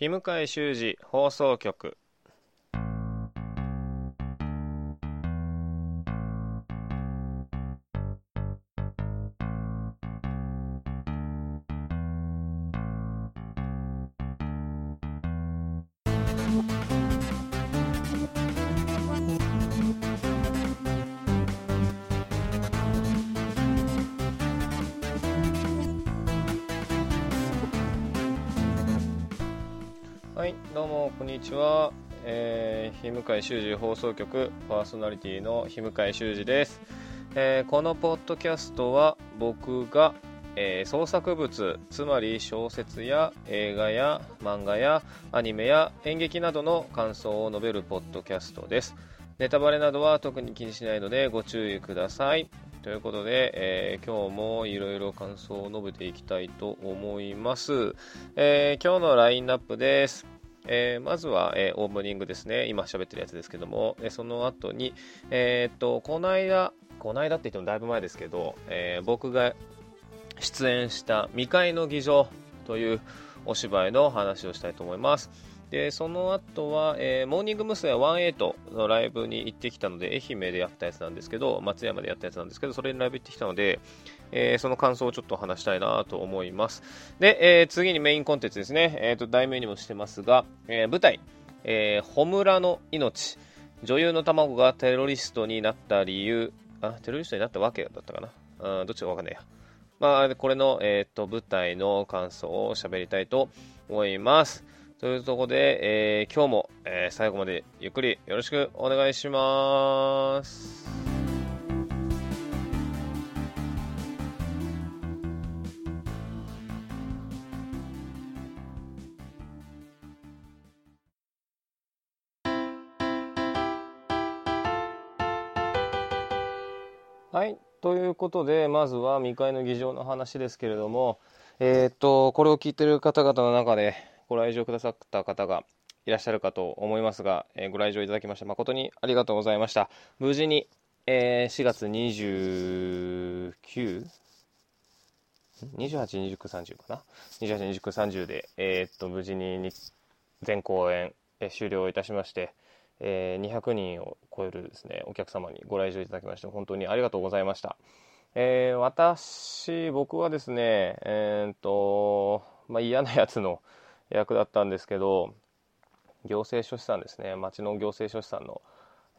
日向修二放送局にちは、えー、日向井修二放送局パーソナリティの日向井修二です、えーこのポッドキャストは僕が、えー創作物つまり小説や映画や漫画やアニメや演劇などの感想を述べるポッドキャストです。ネタバレなどは特に気にしないのでご注意ください。ということで、えー今日もいろいろ感想を述べていきたいと思います、えー今日のラインナップです。えーまずは、えーオープニングですね。今喋ってるやつですけども、えその後にえっとこの間この間って言ってもだいぶ前ですけど、え僕が出演した「未開の議場」というお芝居の話をしたいと思います。でその後は、えーモーニング娘。18のライブに行ってきたので愛媛でやったやつなんですけど松山でやったやつなんですけどそれにライブ行ってきたので、えーその感想をちょっと話したいなと思います。で、えー次にメインコンテンツですね、えー、と題名にもしてますが、え舞台「えー、ホムラの命」女優の卵がテロリストになった理由。あテロリストになったわけだったかな。あーどっちかわかんないや。まあ、これの、えー、と舞台の感想を喋りたいと思います。というところで、えー今日も、えー最後までゆっくりよろしくお願いします。はい、ということで、まずは未開の議場の話ですけれども、えーっと、これを聞いている方々の中でご来場くださった方がいらっしゃるかと思いますが、えーご来場いただきまして誠にありがとうございました。無事に、えー4月29、28、29、30かな ?28、29、30で、えーっと、無事にに全公演、えー終了いたしまして、えー200人を超えるですねお客様にご来場いただきまして本当にありがとうございました、えー私僕はですねえーっと、まあ、嫌なやつの役だったんですけど行政書士さんですね町の行政書士さんの、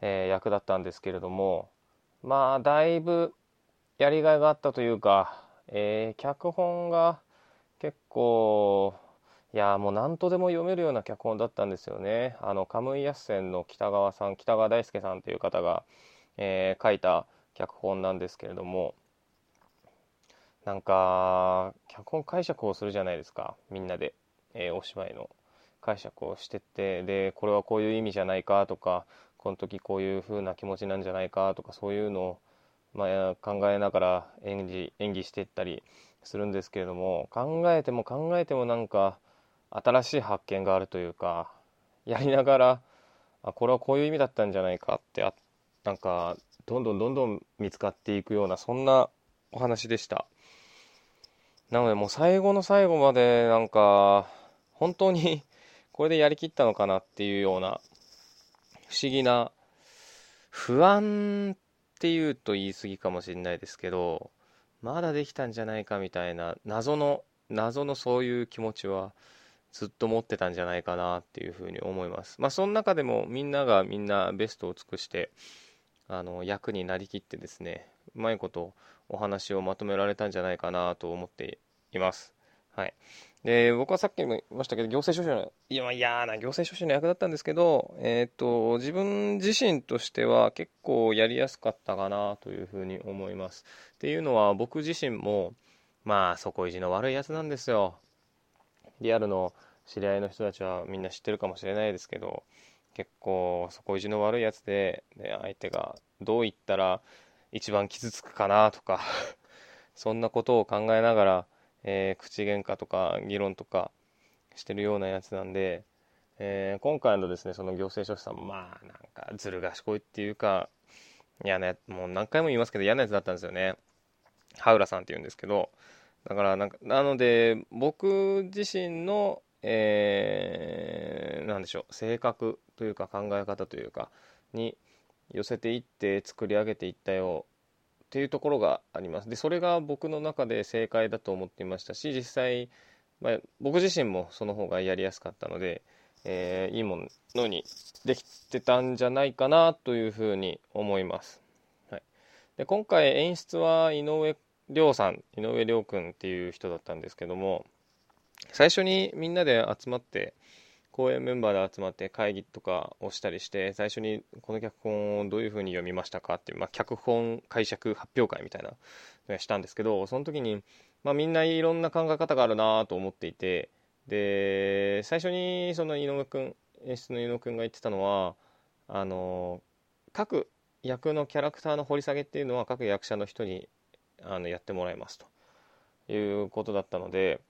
えー役だったんですけれどもまあだいぶやりがいがあったというか、えー脚本が結構いやもう何とでも読めるような脚本だったんですよね。あのカムイ・ヤッセンの北川さん北川大輔さんという方が、えー書いた脚本なんですけれどもなんか脚本解釈をするじゃないですかみんなで、えーお芝居の解釈をしてってでこれはこういう意味じゃないかとかこの時こういう風な気持ちなんじゃないかとかそういうのを、まあ、考えながら演じ演技していったりするんですけれども考えても考えてもなんか新しい発見があるというかやりながらあこれはこういう意味だったんじゃないかってあなんかどんどんどんどん見つかっていくようなそんなお話でした。なのでもう最後の最後までなんか本当に これでやりきったのかなっていうような不思議な不安っていうと言い過ぎかもしれないですけどまだできたんじゃないかみたいな謎の謎のそういう気持ちはずっと持ってたんじゃないかなっていうふうに思います。まあその中でもみんながみんなベストを尽くしてあの役になりきってですねうまいことお話をまとめられたんじゃないかなと思っています。はい。で僕はさっきも言いましたけど行政書士のいや嫌な行政書士の役だったんですけど、えー、と自分自身としては結構やりやすかったかなというふうに思います。っていうのは僕自身もまあ底意地の悪いやつなんですよ。リアルの知り合いの人たちはみんな知ってるかもしれないですけど結構底意地の悪いやつでで相手がどう言ったら一番傷つくかなとか そんなことを考えながら、えー口喧嘩とか議論とかしてるようなやつなんで、えー今回のですねその行政書士さんもまあなんかずる賢いっていうか嫌なやもう何回も言いますけど嫌なやつだったんですよね。ハウラさんって言うんですけどだからなんかなので僕自身のえー、なんでしょう性格というか考え方というかに寄せていって作り上げていったよっていうところがあります。でそれが僕の中で正解だと思っていましたし実際、まあ、僕自身もその方がやりやすかったので、えー、いいものにできてたんじゃないかなというふうに思います、はい、で今回演出は井上亮さん井上亮君っていう人だったんですけども最初にみんなで集まって公演メンバーで集まって会議とかをしたりして最初にこの脚本をどういうふうに読みましたかっていう、まあ、脚本解釈発表会みたいなのをしたんですけどその時に、まあ、みんないろんな考え方があるなと思っていてで最初にその井上君演出の井上君が言ってたのはあの各役のキャラクターの掘り下げっていうのは各役者の人にあのやってもらいますということだったので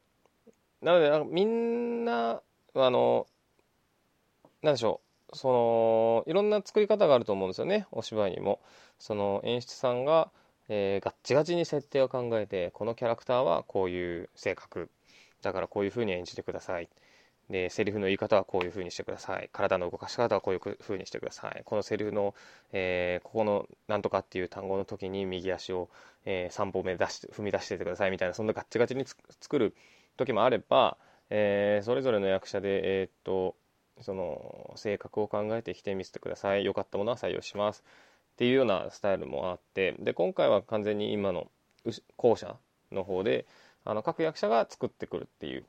なのでみんなあのなんでしょうそのいろんな作り方があると思うんですよねお芝居にも。その演出さんが、えー、ガッチガチに設定を考えてこのキャラクターはこういう性格だからこういう風に演じてください。でセリフの言い方はこういう風にしてください。体の動かし方はこういう風にしてください。このセリフの、えー、ここのなんとかっていう単語の時に右足を、えー、3歩目出して踏み出しててください。みたいなそんなガッチガチに作る時もあれば、えー、それぞれの役者で、えー、っとその性格を考えて否定見せてください。良かったものは採用します。っていうようなスタイルもあって。で今回は完全に今の後者の方であの各役者が作ってくるっていう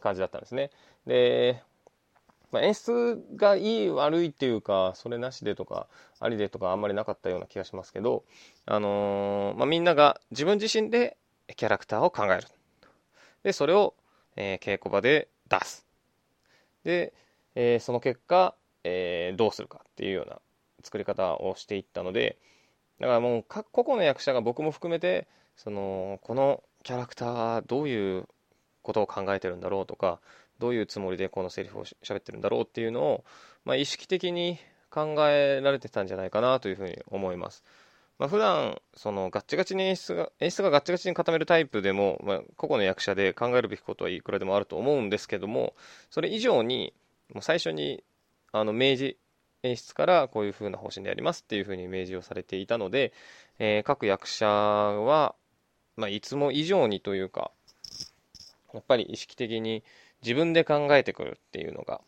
感じだったんですね。で、まあ、演出がいい悪いっていうかそれなしでとかありでとかあんまりなかったような気がしますけど、あのー、まあ、みんなが自分自身でキャラクターを考える。でそれを、えー、稽古場で出す。でえー、その結果、え、どうするかっていうような作り方をしていったのでだからもう個々の役者が僕も含めてそのこのキャラクターどういうことを考えてるんだろうとかどういうつもりでこのセリフを喋ってるんだろうっていうのを、まあ、意識的に考えられてたんじゃないかなというふうに思います。まあ、普段そのガッチガチに演出が演出がガッチガチに固めるタイプでも、まあ、個々の役者で考えるべきことはいくらでもあると思うんですけどもそれ以上にもう最初にあの明示演出からこういう風な方針でやりますっていう風に明示をされていたので、えー、各役者は、まあ、いつも以上にというかやっぱり意識的に自分で考えてくるっていうのが、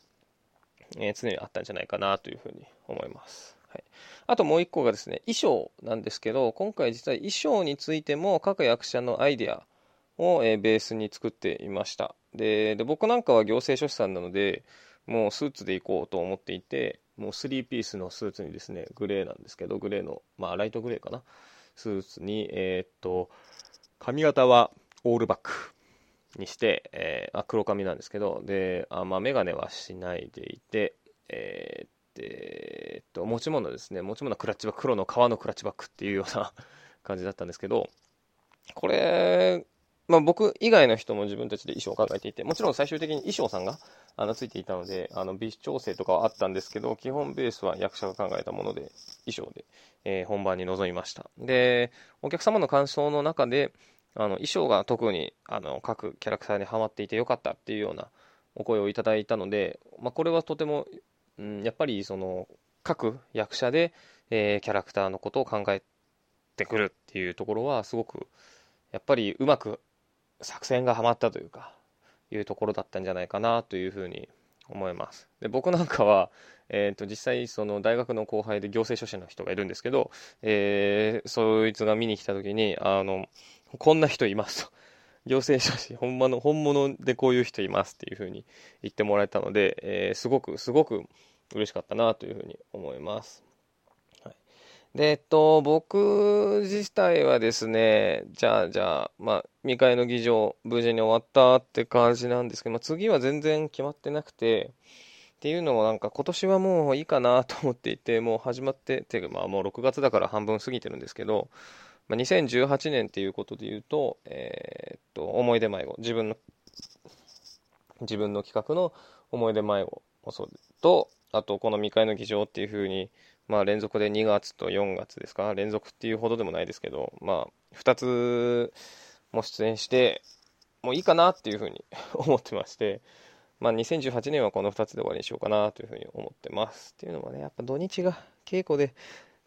えー、常にあったんじゃないかなというふうに思います。はい、あともう一個がですね衣装なんですけど今回実は衣装についても各役者のアイデアを、えー、ベースに作っていました。で僕なんかは行政書士さんなのでもうスーツで行こうと思っていてもう3ピースのスーツにですねグレーなんですけどグレーのまあライトグレーかな。スーツにえー、っと髪型はオールバック。にして、えー、あ黒髪なんですけどであ、まあ、眼鏡はしないでいてえー、えー、っと持ち物ですね持ち物はクラッチバック黒の革のクラッチバックっていうような 感じだったんですけどこれまあ、僕以外の人も自分たちで衣装を考えていて、もちろん最終的に衣装さんがあのついていたので、あの微調整とかはあったんですけど、基本ベースは役者が考えたもので、衣装で、えー、本番に臨みました。で、お客様の感想の中で、あの衣装が特にあの各キャラクターにはまっていてよかったっていうようなお声をいただいたので、まあ、これはとても、うん、やっぱりその各役者で、えー、キャラクターのことを考えてくるっていうところはすごくやっぱりうまく作戦がはまったというか、いうところだったんじゃないかなというふうに思います。で僕なんかは、えーと、実際その大学の後輩で行政書士の人がいるんですけど、えー、そいつが見に来た時にあのこんな人いますと。行政書士、本物本物でこういう人いますっていうふうに言ってもらえたので、えー、すごくすごく嬉しかったなというふうに思います。で、えっと、僕自体はですね、じゃあ、じゃあ、まあ、未開の議場、無事に終わったって感じなんですけど、まあ、次は全然決まってなくて、っていうのもなんか今年はもういいかなと思っていて、もう始まって、ていうかまあもう6月だから半分過ぎてるんですけど、まあ、2018年っていうことで言うと、えー、っと、思い出迷子、自分の、自分の企画の思い出迷子もそうと、あとこの未開の議場っていうふうに、まあ、連続で2月と4月ですか？連続っていうほどでもないですけど、まあ、2つも出演してもういいかなっていうふうに 思ってましてまあ、2018年はこの2つで終わりにしようかなというふうに思ってます。っていうのもねやっぱ土日が稽古で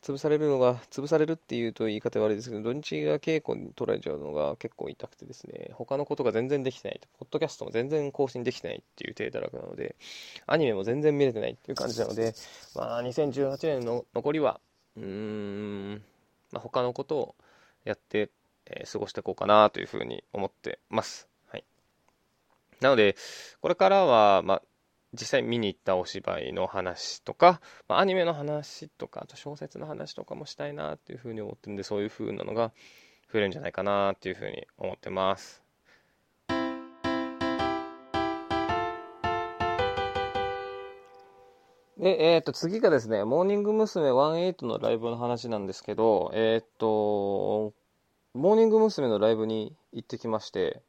潰されるのが潰されるっていうと言い方悪いですけど土日が稽古に取られちゃうのが結構痛くてですね他のことが全然できてないとポッドキャストも全然更新できてないっていう手だらけなのでアニメも全然見れてないっていう感じなのでまあ2018年の残りはうーん、まあ、他のことをやってえー、過ごしていこうかなというふうに思ってます。はい。なので、これからは、まあ、実際見に行ったお芝居の話とか、まあ、アニメの話とか、あと小説の話とかもしたいなっていうふうに思ってるんで、そういうふうなのが増えるんじゃないかなっていうふうに思ってます。で、えっ、ー、と、次がですね、モーニング娘。18のライブの話なんですけど、えっ、ー、と、モーニング娘。のライブに行ってきまして、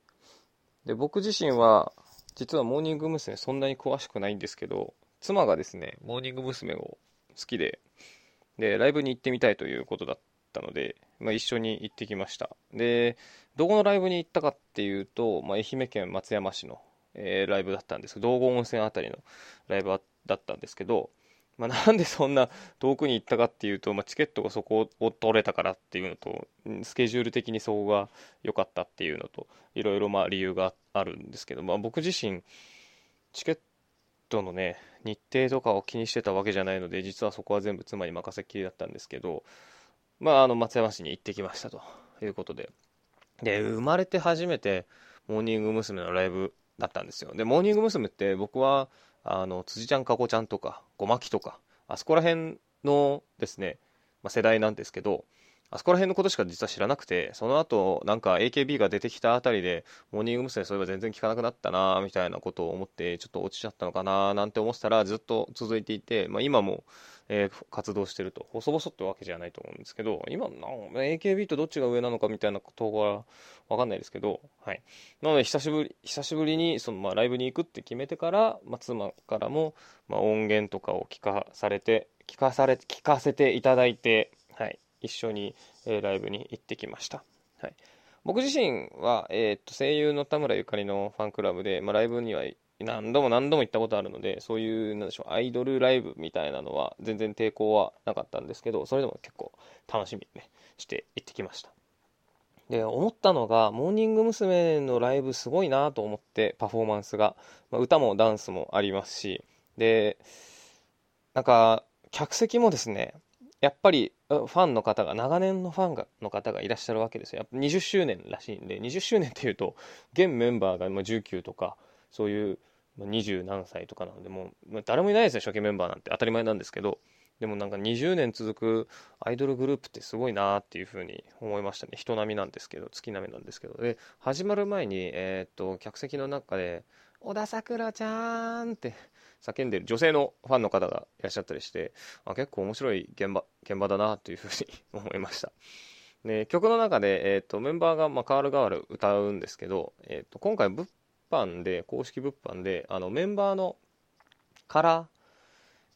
で、僕自身は、実はモーニング娘。そんなに詳しくないんですけど、妻がですね、モーニング娘。を好きで、で、ライブに行ってみたいということだったので、まあ、一緒に行ってきました。で、どこのライブに行ったかっていうと、まあ、愛媛県松山市の、えー、ライブだったんです道後温泉あたりのライブだったんですけど、まあ、なんでそんな遠くに行ったかっていうと、まあ、チケットがそこを取れたからっていうのと、スケジュール的にそこが良かったっていうのと、いろいろまあ理由があるんですけど、まあ、僕自身、チケットのね、日程とかを気にしてたわけじゃないので、実はそこは全部妻に任せっきりだったんですけど、まあ、あの松山市に行ってきましたということで。で、生まれて初めて、モーニング娘。のライブだったんですよ。で、モーニング娘。って僕は、あの、辻ちゃん、かこちゃんとか、ごまきとか、あそこら辺のですね、まあ、世代なんですけど、あそこら辺のことしか実は知らなくて、その後、なんか AKB が出てきたあたりで、モーニング娘。そういえば全然聞かなくなったなみたいなことを思って、ちょっと落ちちゃったのかななんて思ってたら、ずっと続いていて、まあ、今も、えー、活動してると、細々ってわけじゃないと思うんですけど、今の、AKB とどっちが上なのかみたいなことはわかんないですけど、はい。なので、久しぶり、久しぶりに、その、まあ、ライブに行くって決めてから、まあ、妻からも、まあ、音源とかを聞かされて、聞かされ、聞かせていただいて、はい。一緒に、えー、ライブに行ってきました。はい。僕自身は、えー、っと、声優の田村ゆかりのファンクラブで、まあ、ライブには何度も何度も行ったことあるので、そういう、なんでしょう、アイドルライブみたいなのは全然抵抗はなかったんですけど、それでも結構楽しみにね、して行ってきました。で、思ったのが、モーニング娘。のライブすごいなと思って、パフォーマンスが。まあ、歌もダンスもありますし、で、なんか、客席もですね、やっぱりファンの方が、長年のファンがの方がいらっしゃるわけですよ。やっぱ20周年らしいんで、20周年っていうと、現メンバーが19とか、そういう20何歳とかなんで、もう誰もいないですよ、初期メンバーなんて当たり前なんですけど、でもなんか20年続くアイドルグループってすごいなっていうふうに思いましたね。人並みなんですけど、月並みなんですけど。で、始まる前に、えー、っと、客席の中で、小田さくらちゃんって叫んでる女性のファンの方がいらっしゃったりして、あ結構面白い現場、現場だなというふうに思いました。で、曲の中で、えっ、と、メンバーが、まあ、変わる変わる歌うんですけど、えっ、と、今回物販で、公式物販で、あの、メンバーのカラ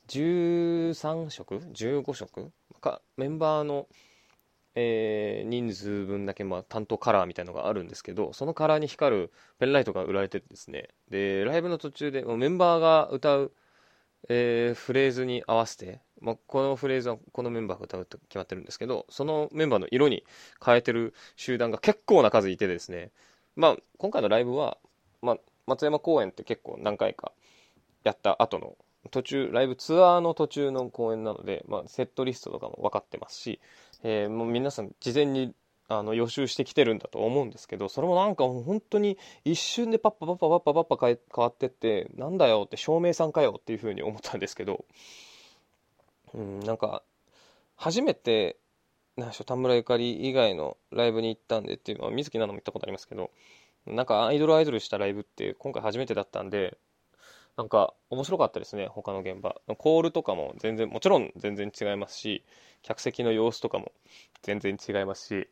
ー13色 ?15 色？か、メンバーの、えー、人数分だけ、まあ、担当カラーみたいのがあるんですけど、そのカラーに光るペンライトが売られててですね、で、ライブの途中で、メンバーが歌う、えー、フレーズに合わせて、まあ、このフレーズはこのメンバーが歌うと決まってるんですけど、そのメンバーの色に変えてる集団が結構な数いてですね、まあ、今回のライブは、ま、松山公演って結構何回かやった後の途中、ライブツアーの途中の公演なので、まあ、セットリストとかも分かってますし、えー、もう皆さん事前にあの予習してきてるんだと思うんですけどそれもなんか本当に一瞬でパッパパッパパッパパッパ変わってってなんだよって照明さんかよっていうふうに思ったんですけど、うん、なんか初めてなんでしょう田村ゆかり以外のライブに行ったんでっていうのは水木奈々も行ったことありますけどなんかアイドルアイドルしたライブって今回初めてだったんでなんか面白かったですね、他の現場。コールとかも全然、もちろん全然違いますし、客席の様子とかも全然違いますし、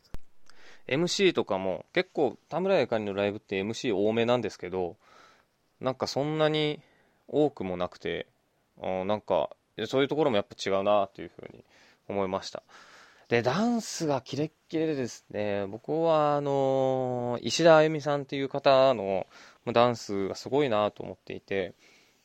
MC とかも結構田村ゆかりのライブって MC 多めなんですけど、なんかそんなに多くもなくて、あなんかそういうところもやっぱ違うなというふうに思いました。で、ダンスがキレッキレでですね、僕は、あの石田あゆみさんっていう方のダンスがすごいなと思っていて、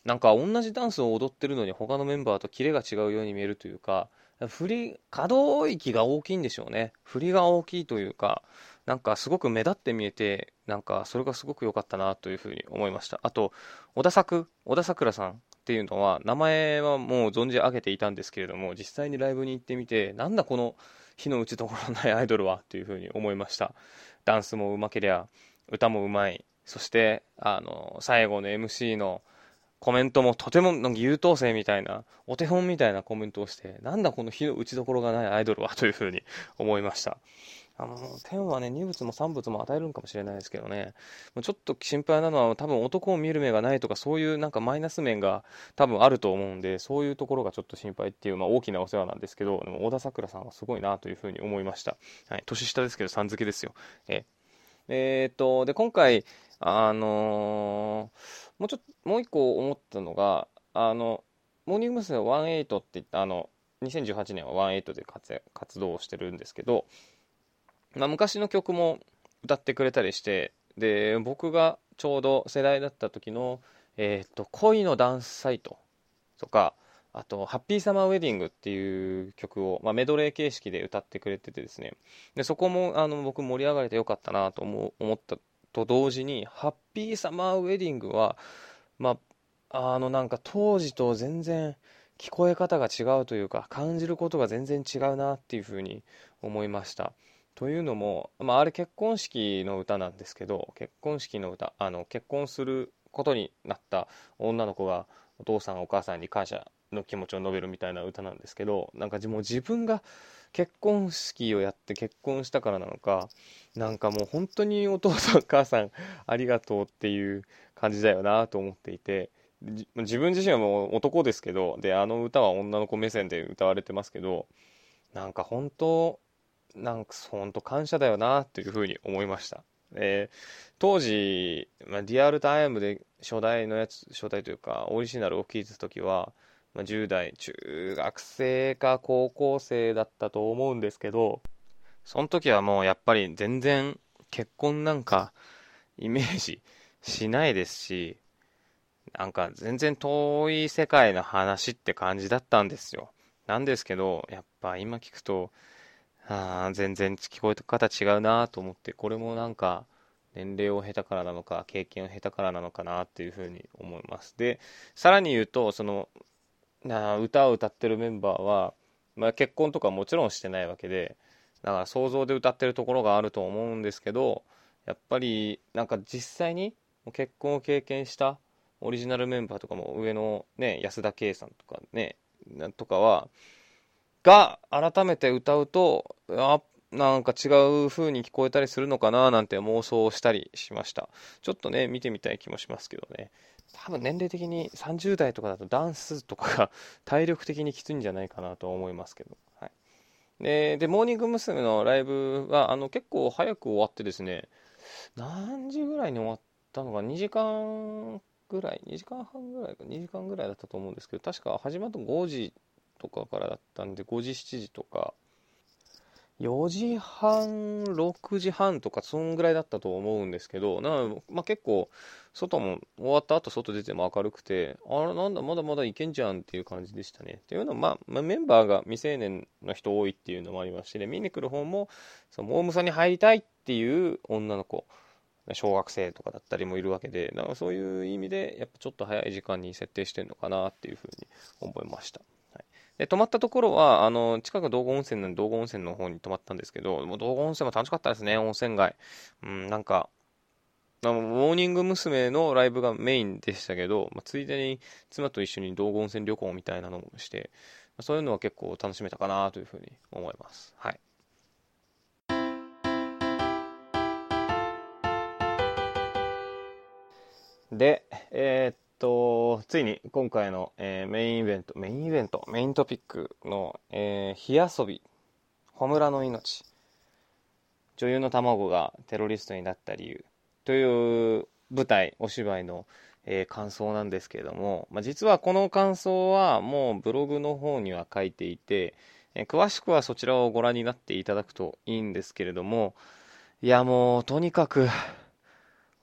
なんか同じダンスを踊ってるのに他のメンバーとキレが違うように見えるというか、振り、可動域が大きいんでしょうね。振りが大きいというか、なんかすごく目立って見えて、なんかそれがすごく良かったなというふうに思いました。あと、小田作、小田桜さんっていうのは、名前はもう存じ上げていたんですけれども、実際にライブに行ってみて、なんだこの火の打ちどころないアイドルはというふうに思いました。ダンスも上手けりゃ、歌も上手い。そして、あの、最後の MC の、コメントもとてもなんか優等生みたいな、お手本みたいなコメントをして、なんだこの火の打ちどころがないアイドルはというふうに思いました。あの、天はね、2物も3物も与えるんかもしれないですけどね、ちょっと心配なのは多分男を見る目がないとかそういうなんかマイナス面が多分あると思うんで、そういうところがちょっと心配っていう、まあ大きなお世話なんですけど、でも小田さくらさんはすごいなというふうに思いました。はい、年下ですけど、さん付けですよ。ええー、っと、で、今回、あのー、もうちょっと、もう一個思ったのが、あの、モーニング娘。18って言った、あの、2018年は18で活活動してるんですけど、まあ、昔の曲も歌ってくれたりして、で、僕がちょうど世代だった時の、えっ、と、恋のダンスサイトとか、あと、ハッピーサマーウェディングっていう曲を、まあ、メドレー形式で歌ってくれててですね、でそこもあの僕盛り上がれてよかったなと思思ったと同時に、ハッピーサマーウェディングは、まあ、あのなんか当時と全然聞こえ方が違うというか、感じることが全然違うなっていうふうに思いました。というのも、まあ、あれ結婚式の歌なんですけど、結婚式の歌、あの結婚することになった女の子がお父さんお母さんに感謝の気持ちを述べるみたいな歌なんですけど、なんかもう自分が結婚式をやって結婚したからなのか、なんかもう本当にお父さんお母さんありがとうっていう感じだよなと思っていて、自分自身はもう男ですけど、で、あの歌は女の子目線で歌われてますけど、なんか本当、なんか本当感謝だよなというふうに思いました。えー、当時、まあ、リアルタイムで初代のやつ、初代というか、オリジナルを聴いてた時は、まあ、10代、中学生か高校生だったと思うんですけど、その時はもうやっぱり全然結婚なんかイメージしないですし、なんか全然遠い世界の話って感じだったんですよ。なんですけど、やっぱ今聞くと、ああ全然聞こえ方違うなと思って、これもなんか年齢を経たからなのか、経験を経たからなのかなっていうふうに思います。で、さらに言うと、その、な歌を歌ってるメンバーは、まあ、結婚とかもちろんしてないわけでだから想像で歌ってるところがあると思うんですけどやっぱりなんか実際に結婚を経験したオリジナルメンバーとかも上のね安田圭さんとかねなんとかはが改めて歌うとあなんか違う風に聞こえたりするのかななんて妄想したりしました。ちょっとね見てみたい気もしますけどね。多分年齢的に30代とかだとダンスとかが体力的にきついんじゃないかなと思いますけど、はい、ででモーニング娘。のライブはあの結構早く終わってですね何時ぐらいに終わったのか2時間ぐらい2時間半ぐらいか2時間ぐらいだったと思うんですけど確か始まった5時とかからだったんで5時7時とか4時半、6時半とか、そんぐらいだったと思うんですけど、なまあ、結構、外も終わった後外出ても明るくて、あら、なんだ、まだまだいけんじゃんっていう感じでしたね。っていうのは、まあ、まあ、メンバーが未成年の人多いっていうのもありますしね、見に来る方も、そのモームさんに入りたいっていう女の子、小学生とかだったりもいるわけで、だかそういう意味で、やっぱちょっと早い時間に設定してるのかなっていうふうに思いました。で、泊まったところは、あの、近く道後温泉なんで道後温泉の方に泊まったんですけど、もう道後温泉も楽しかったですね、温泉街。うん、なんか、モーニング娘。のライブがメインでしたけど、まあ、ついでに妻と一緒に道後温泉旅行みたいなのもして、そういうのは結構楽しめたかなというふうに思います。はい。で、えー、っと、ついに今回の、えー、メインイベント、メインイベント、メイントピックの、えー、火遊び、穂村の命、女優の卵がテロリストになった理由という舞台、お芝居の、えー、感想なんですけれども、まあ、実はこの感想はもうブログの方には書いていて、え詳しくはそちらをご覧になっていただくといいんですけれども、いやもう、とにかく、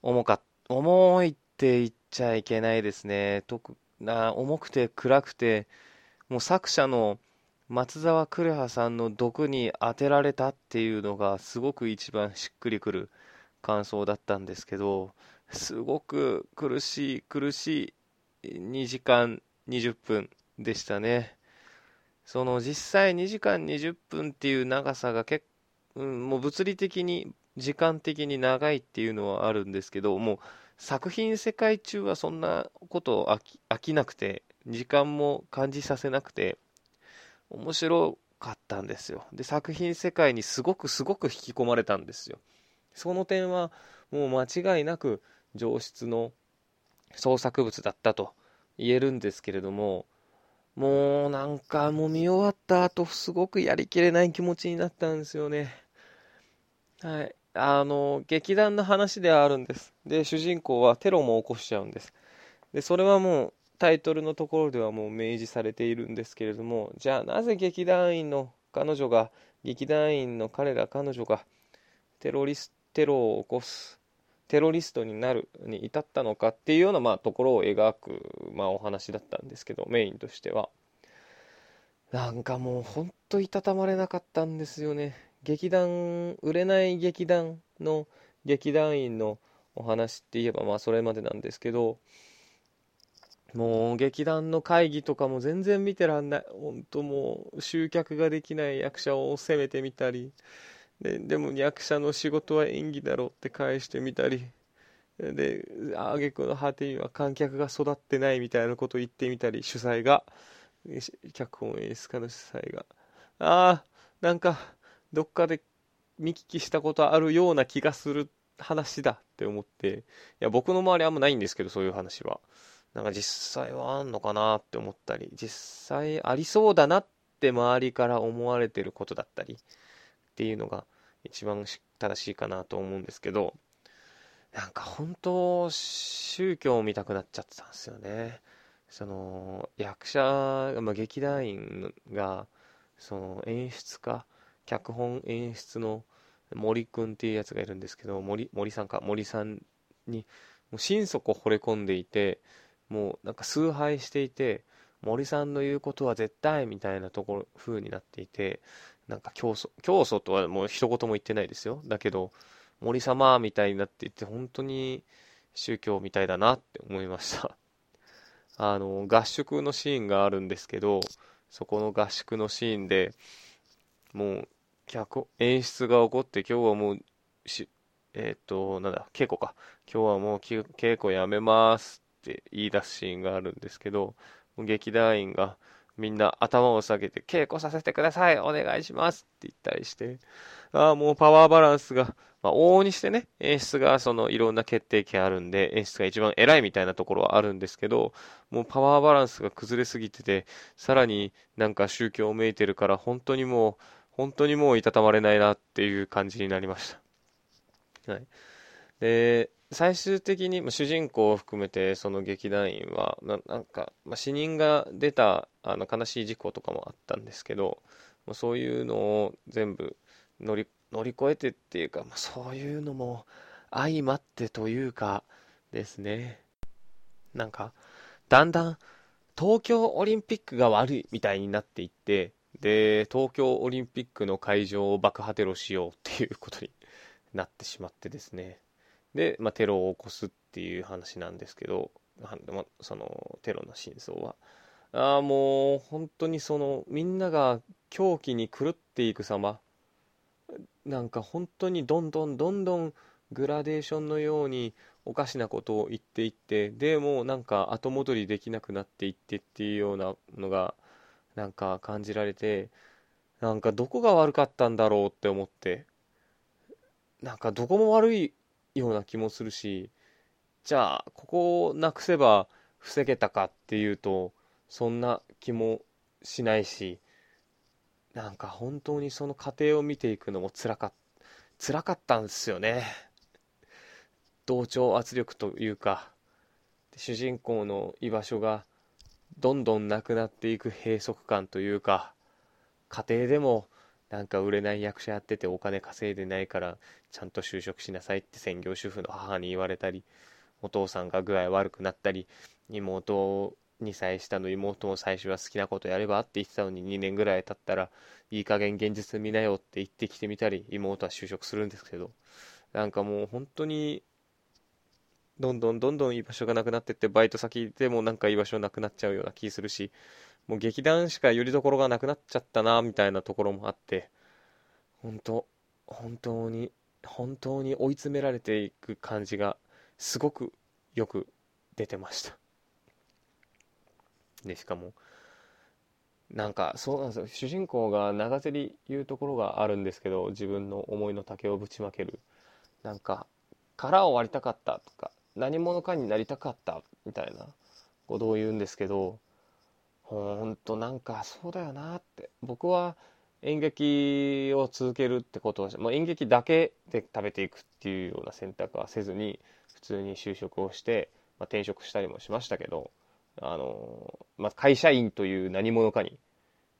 重か、重いって言ってちゃいけないですね。特な、重くて暗くて、もう作者の松沢呉葉さんの毒に当てられたっていうのがすごく一番しっくりくる感想だったんですけど、すごく苦しい苦しい2時間20分でしたね。その実際2時間20分っていう長さが結構、うん、もう物理的に時間的に長いっていうのはあるんですけどもう作品世界中はそんなことを飽き飽きなくて時間も感じさせなくて面白かったんですよ。で作品世界にすごくすごく引き込まれたんですよ。その点はもう間違いなく上質の創作物だったと言えるんですけれどももうなんかもう見終わった後すごくやりきれない気持ちになったんですよね。はい。あの劇団の話ではあるんです。で主人公はテロも起こしちゃうんです。でそれはもうタイトルのところではもう明示されているんですけれどもじゃあなぜ劇団員の彼女が劇団員の彼ら彼女がテロリステロを起こすテロリストになるに至ったのかっていうような、まあ、ところを描く、まあ、お話だったんですけどメインとしては。なんかもうほんといたたまれなかったんですよね。劇団売れない劇団の劇団員のお話って言えばまあそれまでなんですけどもう劇団の会議とかも全然見てらんない。本当もう集客ができない役者を責めてみたりででも役者の仕事は演技だろうって返してみたりで挙句の果てには観客が育ってないみたいなことを言ってみたり主催が脚本演出家の主催が。ああなんかどっかで見聞きしたことあるような気がする話だって思っていや僕の周りあんまないんですけどそういう話は。なんか実際はあんのかなって思ったり実際ありそうだなって周りから思われてることだったりっていうのが一番正しいかなと思うんですけどなんか本当宗教を見たくなっちゃってたんですよね。その役者、まあ、劇団員がその演出家脚本演出の森くんっていうやつがいるんですけど森森さんか森さんにもう心底惚れ込んでいてもうなんか崇拝していて森さんの言うことは絶対みたいなところ風になっていてなんか教祖教祖とはもう一言も言ってないですよ。だけど森様みたいになっていて本当に宗教みたいだなって思いました。あの合宿のシーンがあるんですけどそこの合宿のシーンでもう脚演出が起こって今日はもうしえっ、ー、となんだ稽古か。今日はもう稽古やめますって言い出すシーンがあるんですけど劇団員がみんな頭を下げて稽古させてくださいお願いしますって言ったりしてああもうパワーバランスが、まあ、往々にしてね演出がそのいろんな決定権あるんで演出が一番偉いみたいなところはあるんですけどもうパワーバランスが崩れすぎててさらになんか宗教をめいてるから本当にもう本当にもういたたまれないなっていう感じになりました。はい。で、最終的に、まあ、主人公を含めてその劇団員はななんか、まあ、死人が出たあの悲しい事故とかもあったんですけどもうそういうのを全部乗り乗り越えてっていうか、まあ、そういうのも相まってというかですねなんかだんだん東京オリンピックが悪いみたいになっていってで、東京オリンピックの会場を爆破テロしようっていうことになってしまってですね。で、まあ、テロを起こすっていう話なんですけど、そのテロの真相は。ああ、もう本当にそのみんなが狂気に狂っていく様。なんか本当にどんどんどんどんグラデーションのようにおかしなことを言っていってでもうなんか後戻りできなくなっていってっていうようなのがなんか感じられてなんかどこが悪かったんだろうって思ってなんかどこも悪いような気もするしじゃあここをなくせば防げたかっていうとそんな気もしないしなんか本当にその過程を見ていくのもつらか辛かったんですよね。同調圧力というか主人公の居場所がどんどんなくなっていく閉塞感というか家庭でもなんか売れない役者やっててお金稼いでないからちゃんと就職しなさいって専業主婦の母に言われたりお父さんが具合悪くなったり妹2歳下の妹も最初は好きなことやればって言ってたのに2年ぐらい経ったらいい加減現実見なよって言ってきてみたり妹は就職するんですけどなんかもう本当にどんどんどんどん居場所がなくなってってバイト先でもなんか居場所なくなっちゃうような気するしもう劇団しか寄り所がなくなっちゃったなみたいなところもあって本当本当に本当に追い詰められていく感じがすごくよく出てました。でしかもなんかそうなんですよ。主人公が長ゼリ言うところがあるんですけど自分の思いの丈をぶちまける。なんか殻を割りたかったとか何者かになりたかったみたいなことを言うんですけどほんとなんかそうだよなって。僕は演劇を続けるってことを、まあ、演劇だけで食べていくっていうような選択はせずに普通に就職をして、まあ、転職したりもしましたけどあの、まあ、会社員という何者かに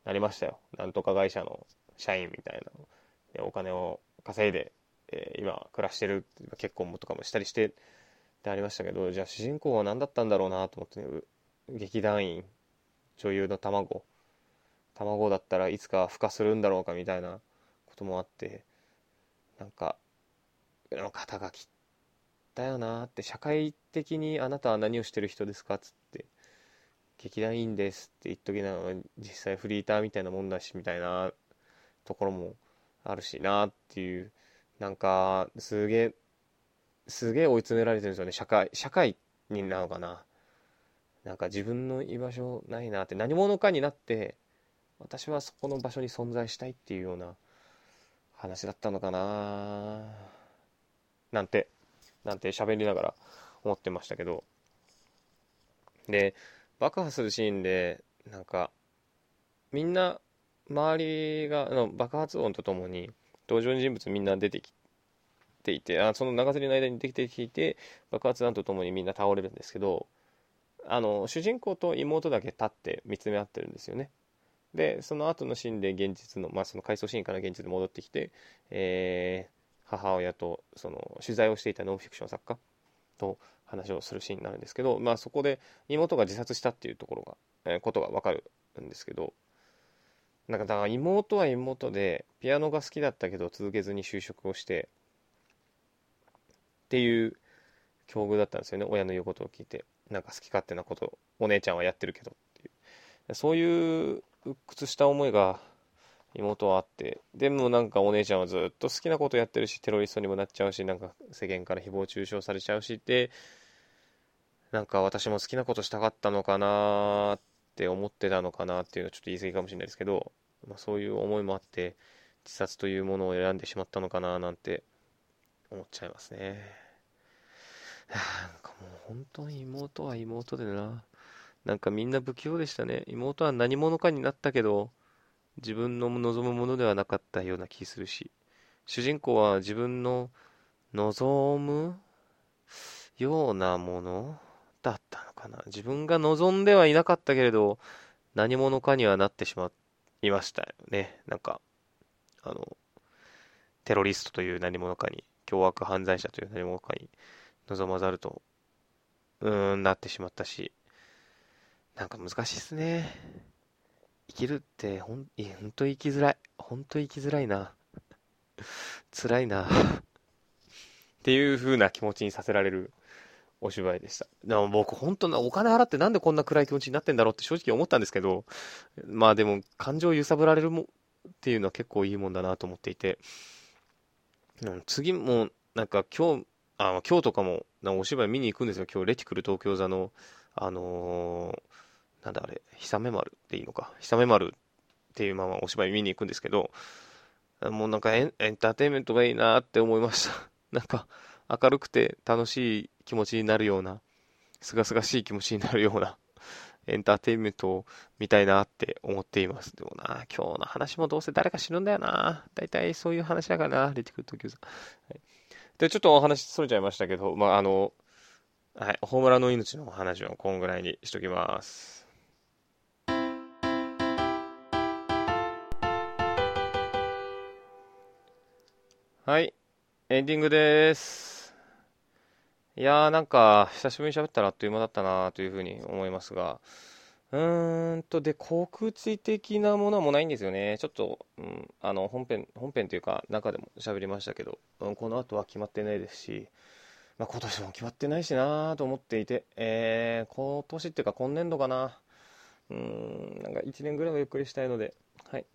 なりましたよ。なんとか会社の社員みたいなでお金を稼いで、えー、今暮らしてる結婚もとかもしたりしてってありましたけどじゃあ主人公は何だったんだろうなと思って、ね、劇団員女優の卵。卵だったらいつか孵化するんだろうかみたいなこともあってなんか肩書きだよなって社会的にあなたは何をしてる人ですかっつって劇団員ですって言っときながら実際フリーターみたいなもんだしみたいなところもあるしなっていうなんかすげえすげえ追い詰められてるんですよね。社会社会になのかな。なんか自分の居場所ないなって。何者かになって私はそこの場所に存在したいっていうような話だったのかな。なんてなんて喋りながら思ってましたけど。で爆破するシーンでなんかみんな周りがの爆発音とともに登場人物みんな出てきていてあその長釣りの間に出てきて爆発音とともにみんな倒れるんですけどあの主人公と妹だけ立って見つめ合ってるんですよね。でその後のシーンで現実の,、まあその回想シーンから現実で戻ってきて、えー、母親とその取材をしていたノンフィクション作家と話をするシーンになるんですけど、まあ、そこで妹が自殺したっていうところが、えー、ことが分かるんですけどなんかだから妹は妹でピアノが好きだったけど続けずに就職をしてっていう境遇だったんですよね。親の言うことを聞いて。なんか好き勝手なことお姉ちゃんはやってるけどっていう。そういう鬱屈した思いが妹はあって。でもなんかお姉ちゃんはずっと好きなことやってるしテロリストにもなっちゃうしなんか世間から誹謗中傷されちゃうしって。なんか私も好きなことしたかったのかなって思ってたのかなっていうのはちょっと言い過ぎかもしれないですけど、まあ、そういう思いもあって自殺というものを選んでしまったのかななんて思っちゃいますね。なんかもう本当に妹は妹でな。なんかみんな不器用でしたね。妹は何者かになったけど、自分の望むものではなかったような気するし、主人公は自分の望むようなものだったのかな。自分が望んではいなかったけれど、何者かにはなってしまいましたよね。なんか、あの、テロリストという何者かに、凶悪犯罪者という何者かに望まざると、うーん、なってしまったし、なんか難しいっすね。生きるってほん、ほんと生きづらい。ほんと生きづらいな。辛いな。っていう風な気持ちにさせられるお芝居でした。でも僕本当な、お金払ってなんでこんな暗い気持ちになってんだろうって正直思ったんですけど、まあでも感情を揺さぶられるもっていうのは結構いいもんだなと思っていて、次もなんか今日、あ今日とかもなお芝居見に行くんですよ。今日レティクル東京座の、あのーなんだあれ、久め丸っていいのか、久め丸っていうままお芝居見に行くんですけど、もうなんかエンエンターテインメントがいいなって思いました。なんか明るくて楽しい気持ちになるような、すがすがしい気持ちになるようなエンターテインメントを見たいなって思っています。でもな、今日の話もどうせ誰か死ぬんだよな。大体そういう話だからな、出てくる東京さん。はい、で、ちょっとお話それちゃいましたけど、まあ、あの、はい、ホームランの命のお話はこんぐらいにしときます。はい、エンディングです。いやー、なんか、久しぶりに喋ったらあっという間だったなというふうに思いますが、うーんと、で、告知的なものはもうないんですよね。ちょっと、うん、あの、本編、本編というか、中でも喋りましたけど、うん、この後は決まってないですし、まあ、今年も決まってないしなと思っていて、えー、今年っていうか今年度かな。うん、なんか1年ぐらいはゆっくりしたいので、はい。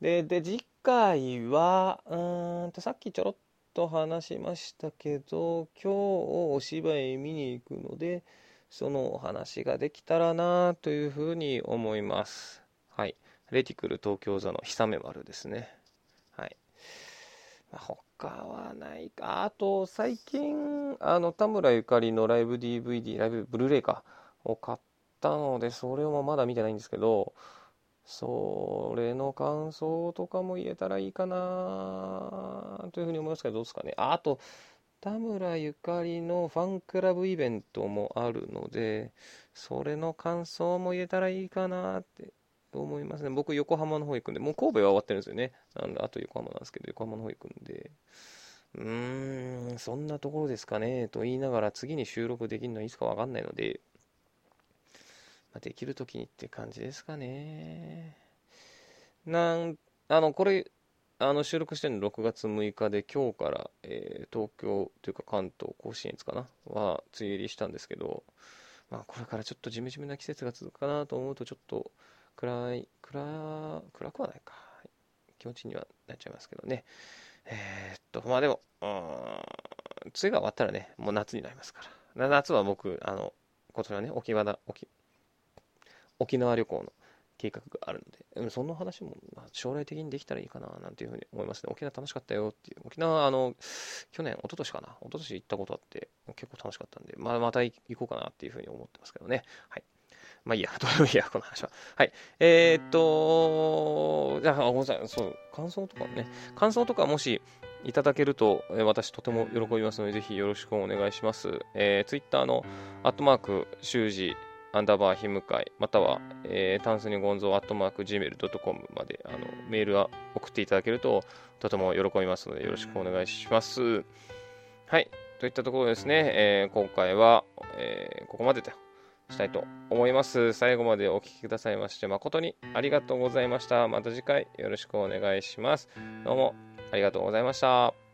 で、で、次回は、うんと、さっきちょろっと話しましたけど、今日お芝居見に行くので、そのお話ができたらなというふうに思います。はい。レティクル東京座の久め丸ですね。はい。まあ、他はないか。あと、最近、あの、田村ゆかりのライブ DVD、ライブブルーレイか、を買ったので、それもまだ見てないんですけど、それの感想とかも言えたらいいかなというふうに思いますけど、どうですかね。あと、田村ゆかりのファンクラブイベントもあるので、それの感想も言えたらいいかなって思いますね。僕、横浜の方行くんで、もう神戸は終わってるんですよね。なんで、あと横浜なんですけど、横浜の方行くんで、うーん、そんなところですかね、と言いながら、次に収録できるのはいつかわかんないので、ま、できるときにって感じですかね。なん、あの、これ、あの収録してるの6月6日で今日から、えー東京というか関東甲信越かな？は梅雨入りしたんですけど、まあ、これからちょっとジメジメな季節が続くかなと思うとちょっと暗い暗暗くはないか。気持ちにはなっちゃいますけどね。えーっとまあでも梅雨が終わったらねもう夏になりますから。夏は僕あの今年はね沖縄沖沖縄旅行の計画があるので、その話も将来的にできたらいいかななんていうふうに思いますね。沖縄楽しかったよっていう。沖縄、あの、去年、一昨年かな。一昨年行ったことあって、結構楽しかったんで、まあ、また行こうかなっていうふうに思ってますけどね。はい。まあいいや、どうでもいいや、この話は。はい。えー、っと、じゃあ、ごめんなさい。そう、感想とかね、感想とかもしいただけると、え私とても喜びますので、ぜひよろしくお願いします。えー、ツイッターの、アットマーク、修二、アンダーバーひむかい、または、えー、タンスにゴンゾーアットマーク Gmail.com まであのメールは送っていただけるととても喜びますのでよろしくお願いします。はい。といったところですね、えー今回は、えーここまでとしたいと思います。最後までお聞きくださいまして誠にありがとうございました。また次回よろしくお願いします。どうもありがとうございました。